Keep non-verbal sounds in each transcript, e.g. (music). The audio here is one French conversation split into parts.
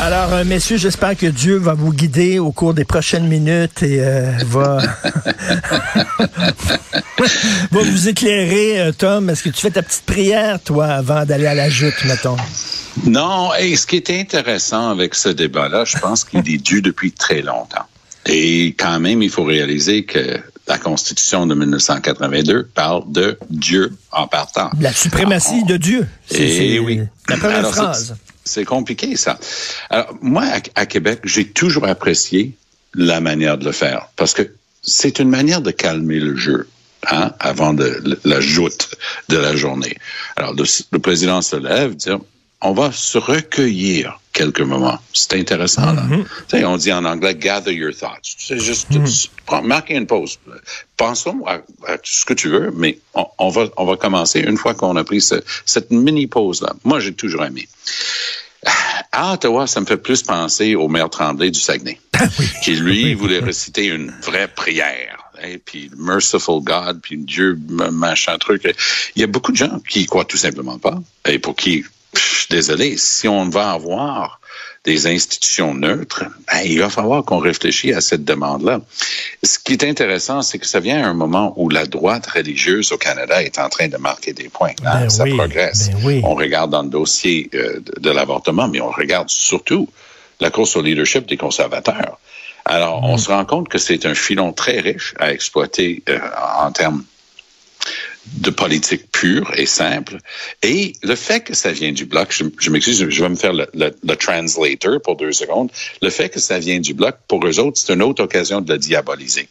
Alors, euh, messieurs, j'espère que Dieu va vous guider au cours des prochaines minutes et euh, va... (laughs) va vous éclairer, euh, Tom. Est-ce que tu fais ta petite prière, toi, avant d'aller à la joute, mettons? Non, et ce qui est intéressant avec ce débat-là, je pense qu'il est dû depuis très longtemps. Et quand même, il faut réaliser que la Constitution de 1982 parle de Dieu en partant. La suprématie de Dieu. C'est Eh oui. la première Alors, phrase. C'est- compliqué, ça. Alors, moi, à, Québec, j'ai toujours apprécié la manière de le faire parce que c'est une manière de calmer le jeu. Hein, avant de, la joute de la journée. Alors, le, le président se lève, dit, on va se recueillir quelques moments. C'est intéressant, là. Tu sais, on dit en anglais, gather your thoughts. C'est juste, prends- marquez une pause. Pensons à, à ce que tu veux, mais on, on va, on va commencer une fois qu'on a pris ce- cette mini pause-là. Moi, j'ai toujours aimé. À Ottawa, ça me fait plus penser au maire Tremblay du Saguenay, (laughs) qui lui voulait réciter une vraie prière. Et puis Merciful God, puis Dieu machin truc. Il y a beaucoup de gens qui y croient tout simplement pas. Et pour qui, pff, désolé, si on va avoir des institutions neutres, ben, il va falloir qu'on réfléchisse à cette demande-là. Ce qui est intéressant, c'est que ça vient à un moment où la droite religieuse au Canada est en train de marquer des points. Là, Ben ça oui, progresse. ben oui. On regarde dans le dossier euh, de, de l'avortement, mais on regarde surtout la course au leadership des conservateurs. Alors, Mm. on se rend compte que c'est un filon très riche à exploiter euh, en termes de politique pure et simple. Et le fait que ça vient du bloc, je, m'excuse, je vais me faire le, le- le translator pour deux secondes. Le fait que ça vient du bloc, pour eux autres, c'est une autre occasion de le diaboliser.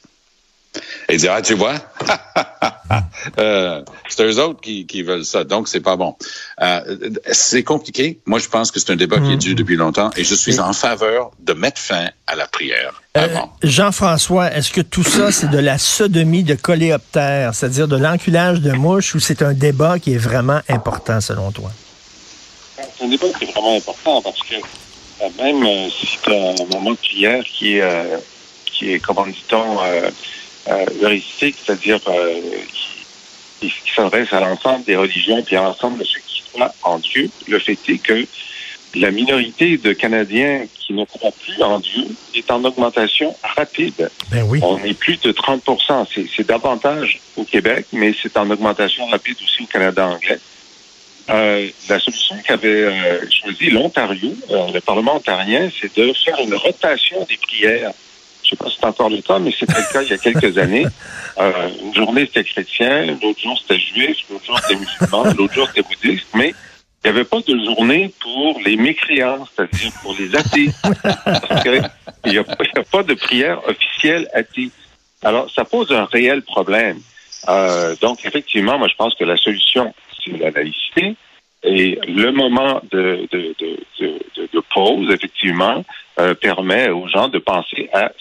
Et dire, ah, tu vois, (laughs) euh, c'est eux autres qui, qui veulent ça, donc c'est pas bon. Euh, c'est compliqué. Moi, je pense que c'est un débat qui est dû depuis longtemps et je suis en faveur de mettre fin à la prière Euh. Jean-François, est-ce que tout ça, c'est de la sodomie de coléoptère, c'est-à-dire de l'enculage de mouches, ou c'est un débat qui est vraiment important selon toi? C'est un débat qui est vraiment important parce que euh, même euh, si tu as un moment de prière qui est, euh, qui est comment dit-on, euh, heuristique, c'est-à-dire euh, qui, qui s'adresse à l'ensemble des religions puis à l'ensemble de ceux qui croient en Dieu, le fait est que la minorité de Canadiens qui ne croient plus en Dieu est en augmentation rapide. Ben oui. On est plus de 30 C'est c'est davantage au Québec, mais c'est en augmentation rapide aussi au Canada anglais. Euh, la solution qu'avait euh, choisi l'Ontario, euh, le Parlement ontarien, c'est de faire une rotation des prières. Je sais pas si c'est encore le cas, mais c'était le cas il y a quelques années. Euh, une journée, c'était chrétien, l'autre jour, c'était juif, l'autre jour, c'était musulman, l'autre jour, c'était bouddhiste, mais il n'y avait pas de journée pour les mécréants, c'est-à-dire pour les athées. Parce que il n'y a, pas- de prière officielle athée. Alors, ça pose un réel problème. Euh, donc, effectivement, moi, je pense que la solution, c'est la laïcité. Et le moment de pause, effectivement, euh, permet aux gens de penser à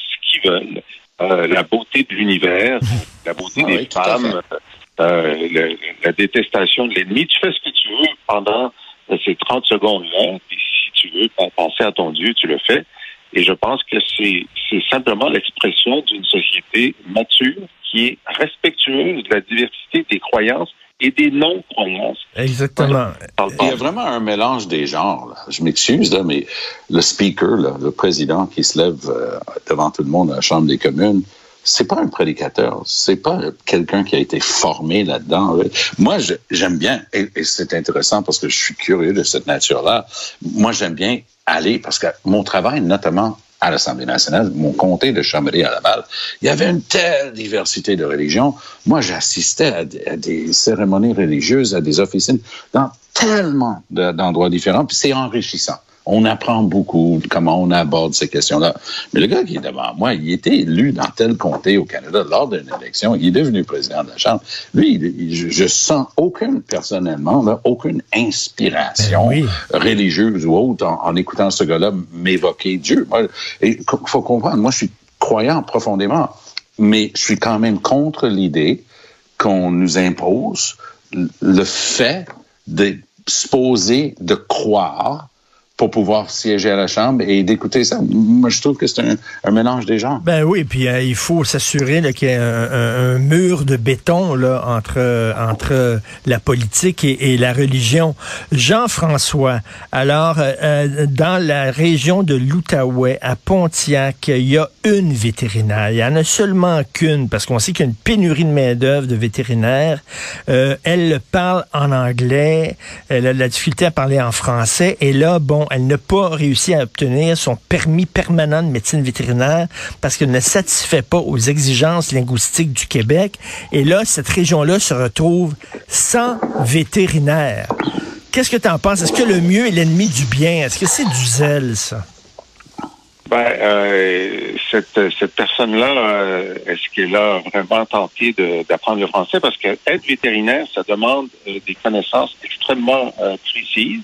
veulent. Euh, la beauté de l'univers, (laughs) la beauté Ah des oui, femmes, euh, le- la détestation de l'ennemi. Tu fais ce que tu veux pendant euh, ces 30 secondes-là. Puis si tu veux penser à ton Dieu, tu le fais. Et je pense que c'est simplement l'expression d'une société mature qui est respectueuse de la diversité des croyances et des non-croyances. Exactement. Il y a vraiment un mélange des genres. Là. Je m'excuse, là, mais le speaker, là, le président qui se lève euh, devant tout le monde à la Chambre des communes, c'est pas un prédicateur, c'est pas quelqu'un qui a été formé là-dedans. Moi, j'aime bien, et, et c'est intéressant parce que je suis curieux de cette nature-là. Moi, j'aime bien aller parce que mon travail, notamment à l'Assemblée nationale, mon comté de Chambéry à Laval, il y avait une telle diversité de religions. Moi, j'assistais à, à, des cérémonies religieuses, à des officines dans tellement d'endroits différents, puis c'est enrichissant. On apprend beaucoup de comment on aborde ces questions-là. Mais le gars qui est devant moi, il était élu dans tel comté au Canada lors d'une élection. Il est devenu président de la Chambre. Lui, il, je, je, sens aucune, personnellement, là, aucune inspiration ben oui. religieuse ou autre en, en écoutant ce gars-là m'évoquer Dieu. Il faut comprendre, moi, je suis croyant profondément, mais je suis quand même contre l'idée qu'on nous impose le fait de supposer de croire pour pouvoir siéger à la Chambre et d'écouter ça. Moi, je trouve que c'est un, mélange des gens. Ben oui, puis euh, il faut s'assurer qu'il y ait un, mur de béton là, entre, entre la politique et, la religion. Jean-François, alors, euh, dans la région de l'Outaouais, à Pontiac, il y a une vétérinaire. Il n'y en a seulement qu'une, parce qu'on sait qu'il y a une pénurie de main-d'œuvre de vétérinaires. Euh, elle parle en anglais, elle a de la difficulté à parler en français, et là, bon, elle n'a pas réussi à obtenir son permis permanent de médecine vétérinaire parce qu'elle ne satisfait pas aux exigences linguistiques du Québec. Et là, cette région-là se retrouve sans vétérinaire. Qu'est-ce que tu en penses? Est-ce que le mieux est l'ennemi du bien? Est-ce que c'est du zèle, ça? Ben, euh, cette, cette personne-là, euh, est-ce qu'elle a vraiment tenté d'apprendre le français? Parce que être vétérinaire, ça demande euh, des connaissances extrêmement précises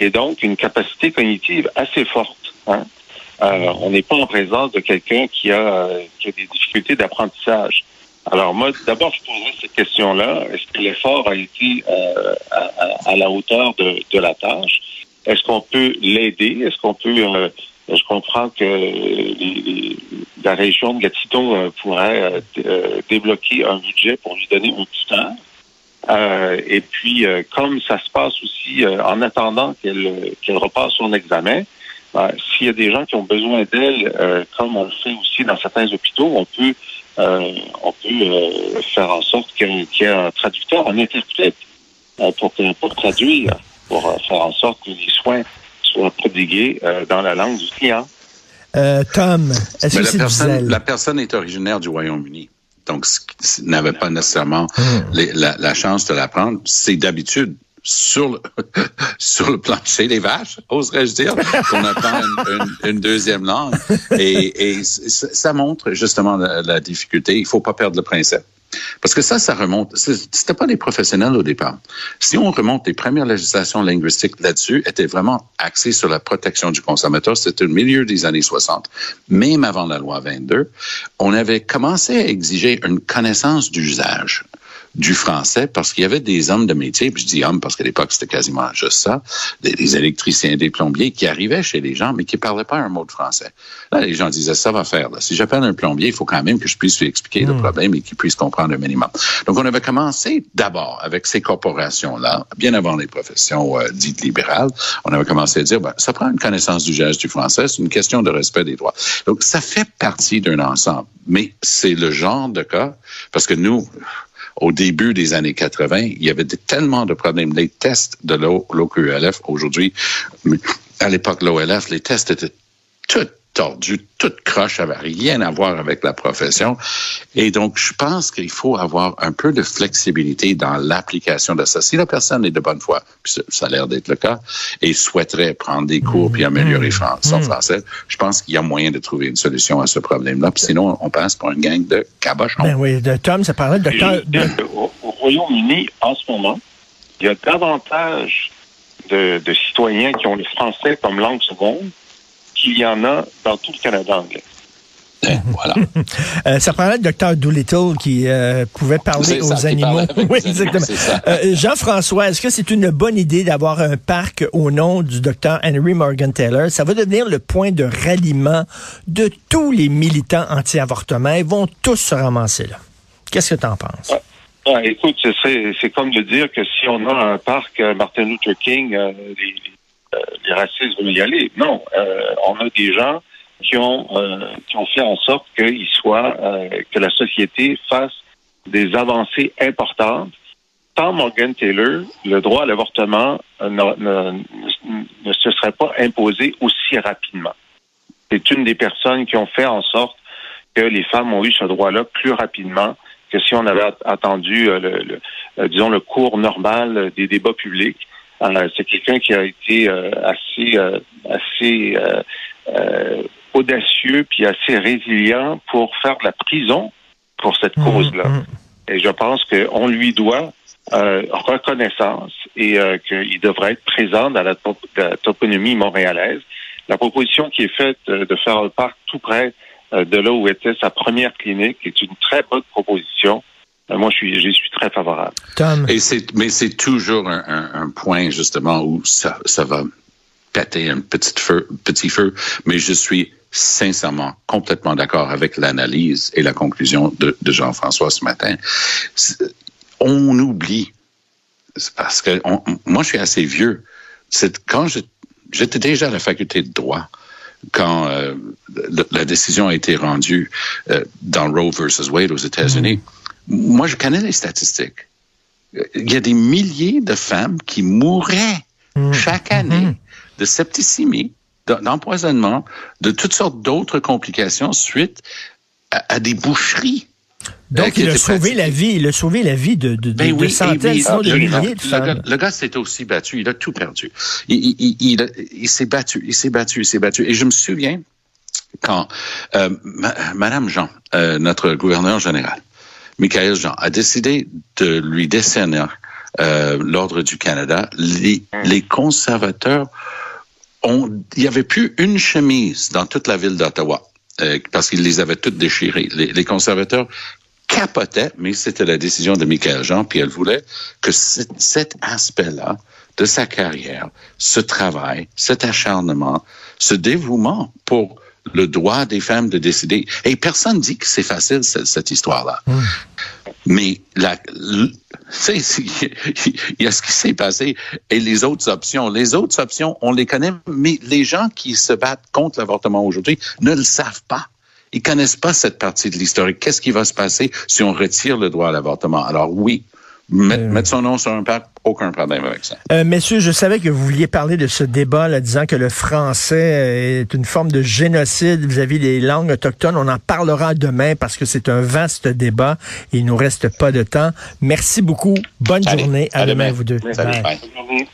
et donc une capacité cognitive assez forte. Hein? Euh, on n'est pas en présence de quelqu'un qui a, qui a des difficultés d'apprentissage. Alors moi, d'abord, je poserais cette question-là. Est-ce que l'effort a été euh, à, à, la hauteur de, de la tâche? Est-ce qu'on peut l'aider? Est-ce qu'on peut... Euh, je comprends que les, les, la région de Gatineau pourrait débloquer un budget pour lui donner un tuteur. Euh, et puis, euh, comme ça se passe aussi euh, en attendant qu'elle qu'elle repasse son examen, s'il y a des gens qui ont besoin d'elle, comme on le fait aussi dans certains hôpitaux, on peut on peut faire en sorte qu'il y ait un traducteur, un interprète pour, pour traduire, pour faire en sorte que les soins soient prodigués dans la langue du client. Tom, est-ce que la personne, la personne est originaire du Royaume-Uni donc n'avait pas nécessairement mmh. les, la, la, chance de l'apprendre. C'est d'habitude sur le, (laughs) sur le plancher des vaches, oserais-je dire, qu'on apprend une, une, une, deuxième langue. Et, et ça montre justement la, la difficulté. Il faut pas perdre le principe. Parce que ça, ça remonte. C'était pas des professionnels au départ. Si on remonte les premières législations linguistiques là-dessus, étaient vraiment axées sur la protection du consommateur. C'était au milieu des années 60, même avant la loi 22. On avait commencé à exiger une connaissance d'usage du français parce qu'il y avait des hommes de métier, puis je dis hommes parce qu'à l'époque c'était quasiment juste ça, des, des, électriciens, des plombiers qui arrivaient chez les gens mais qui parlaient pas un mot de français. Là, les gens disaient ça va faire. Là. Si j'appelle un plombier, il faut quand même que je puisse lui expliquer mmh. le problème et qu'il puisse comprendre un minimum. Donc on avait commencé d'abord avec ces corporations là, bien avant les professions euh, dites libérales, on avait commencé à dire ben, ça prend une connaissance du geste du français, c'est une question de respect des droits. Donc ça fait partie d'un ensemble, mais c'est le genre de cas parce que nous au début des années 80, il y avait tellement de problèmes. Les tests de l'OQLF aujourd'hui, à l'époque l'OLF, les tests étaient tout tordu, toute croche, avait rien à voir avec la profession. Et donc, je pense qu'il faut avoir un peu de flexibilité dans l'application de ça. Si la personne est de bonne foi, puis ça a l'air d'être le cas, et souhaiterait prendre des cours puis améliorer mmh. son français, je pense qu'il y a moyen de trouver une solution à ce problème-là. Puis sinon, on passe pour une gang de cabochons. Ben oui, de Tom, ça parlait de... de... Au, au Royaume-Uni, en ce moment, il y a davantage de, de citoyens qui ont le français comme langue seconde qu'il y en a dans tout le Canada anglais. Ben, voilà. (laughs) euh, ça parlait de Dr. Doolittle qui euh, pouvait parler aux animaux. (laughs) Oui, exactement. Euh, Jean-François, est-ce que c'est une bonne idée d'avoir un parc au nom du Dr. Henry Morgan Taylor? Ça va devenir le point de ralliement de tous les militants anti-avortement. Ils vont tous se ramasser là. Qu'est-ce que tu en penses? Ah, écoute, ce serait, c'est comme de dire que si on a un parc euh, Martin Luther King, euh, les, les racistes vont y aller. Non, euh, on a des gens qui ont euh, qui ont fait en sorte qu'il soit euh, que la société fasse des avancées importantes. Sans Morgan Taylor, le droit à l'avortement euh, ne, se serait pas imposé aussi rapidement. C'est une des personnes qui ont fait en sorte que les femmes ont eu ce droit-là plus rapidement que si on avait at- attendu, euh, euh, disons, le cours normal euh, des débats publics. Euh, c'est quelqu'un qui a été euh, assez, euh, assez euh, euh, audacieux puis assez résilient pour faire de la prison pour cette cause-là. Mhm. Et je pense qu'on lui doit euh, reconnaissance et euh, qu'il devrait être présent dans la, top- la toponymie montréalaise. La proposition qui est faite euh, de faire un parc tout près de là où était sa première clinique est une très bonne proposition. Euh, moi, je suis, j'y suis très favorable. Tom. Et c'est, mais c'est toujours un, un- un point justement où ça, ça va péter un petit feu, petit feu. Mais je suis sincèrement complètement d'accord avec l'analyse et la conclusion de, de Jean-François ce matin. On oublie parce que on- moi je suis assez vieux. C'est quand je- j'étais déjà à la faculté de droit quand euh, la décision a été rendue euh, dans Roe versus Wade aux États-Unis. Moi, je connais les statistiques. Il y a des milliers de femmes qui mouraient chaque année de septicémie, de- d'empoisonnement, de toutes sortes d'autres complications suite à, à des boucheries. Euh, Donc, qui il a sauvé la vie. Il a sauvé la vie de, de, Ben de oui, centaines, sinon de milliers de le, gars, femmes. le gars s'est aussi battu. Il a tout perdu. Il, il, il, il a- il s'est battu, il s'est battu, il s'est battu. Et je me souviens quand euh, ma- Madame Jean, euh, notre gouverneur général, Michael Jean, a décidé de lui décerner euh, l'ordre du Canada. Les, les conservateurs ont, il n'y avait plus une chemise dans toute la ville d'Ottawa euh, parce qu'ils les avaient toutes déchirées. Les, les conservateurs capotaient, mais c'était la décision de Michael Jean, puis elle voulait que cet, aspect-là de sa carrière, ce travail, cet acharnement, ce dévouement pour le droit des femmes de décider. Et personne dit que c'est facile, cette, cette histoire-là. Mais la, l- tu sais, (laughs) il y a ce qui s'est passé et les autres options. Les autres options, on les connaît, mais les gens qui se battent contre l'avortement aujourd'hui ne le savent pas. Ils connaissent pas cette partie de l'historique. Qu'est-ce qui va se passer si on retire le droit à l'avortement? Alors oui, met- mettre son nom sur un pack, aucun problème avec ça. Euh, messieurs, je savais que vous vouliez parler de ce débat, là, disant que le français est une forme de génocide vis-à-vis des langues autochtones. On en parlera demain parce que c'est un vaste débat. Il nous reste pas de temps. Merci beaucoup. Bonne Allez, journée. À, à demain, demain. vous deux. Salut, Bye. bye. Bonne journée.